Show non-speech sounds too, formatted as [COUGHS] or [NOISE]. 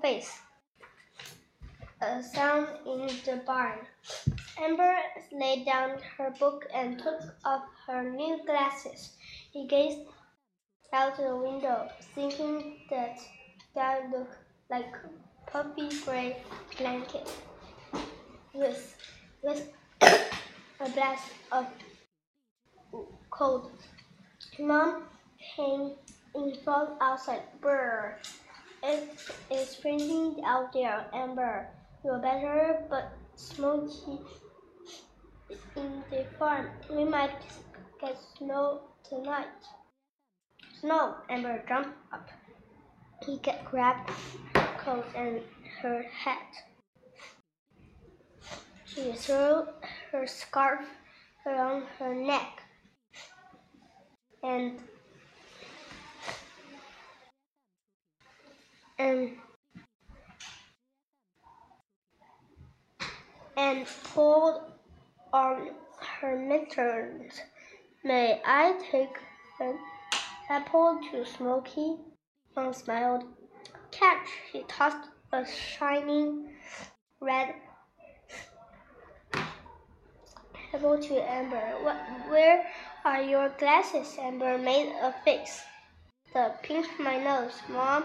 face. A sound in the barn. Amber laid down her book and took off her new glasses. He gazed out the window, thinking that sky looked like a puffy gray blanket with with [COUGHS] a blast of cold. Mom came in from outside. Brr. It is freezing out there, Amber. You're better, but smoky in the farm. We might get snow tonight. Snow, Amber jumped up. He grabbed her coat and her hat. She threw her scarf around her neck and and and pulled on her mittens. May I take an apple to Smoky? Mom smiled. Catch! He tossed a shining red apple to Amber. What, where are your glasses? Amber made a face. The pinched my nose, Mom.